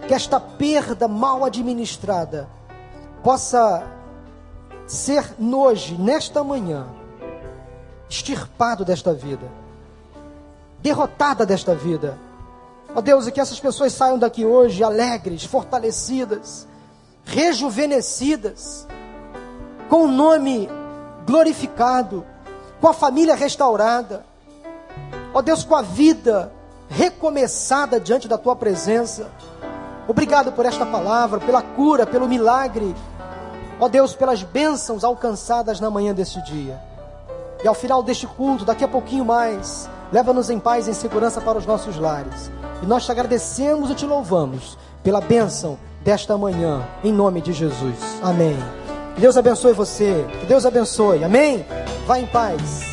que esta perda mal administrada possa ser hoje, nesta manhã, extirpado desta vida, derrotada desta vida. Ó Deus, e que essas pessoas saiam daqui hoje alegres, fortalecidas, rejuvenescidas, com o nome glorificado, com a família restaurada, ó Deus, com a vida recomeçada diante da tua presença. Obrigado por esta palavra, pela cura, pelo milagre, ó Deus, pelas bênçãos alcançadas na manhã deste dia. E ao final deste culto, daqui a pouquinho mais, leva-nos em paz e em segurança para os nossos lares. E nós te agradecemos e te louvamos pela bênção desta manhã, em nome de Jesus. Amém. Que Deus abençoe você. Que Deus abençoe. Amém? Vá em paz.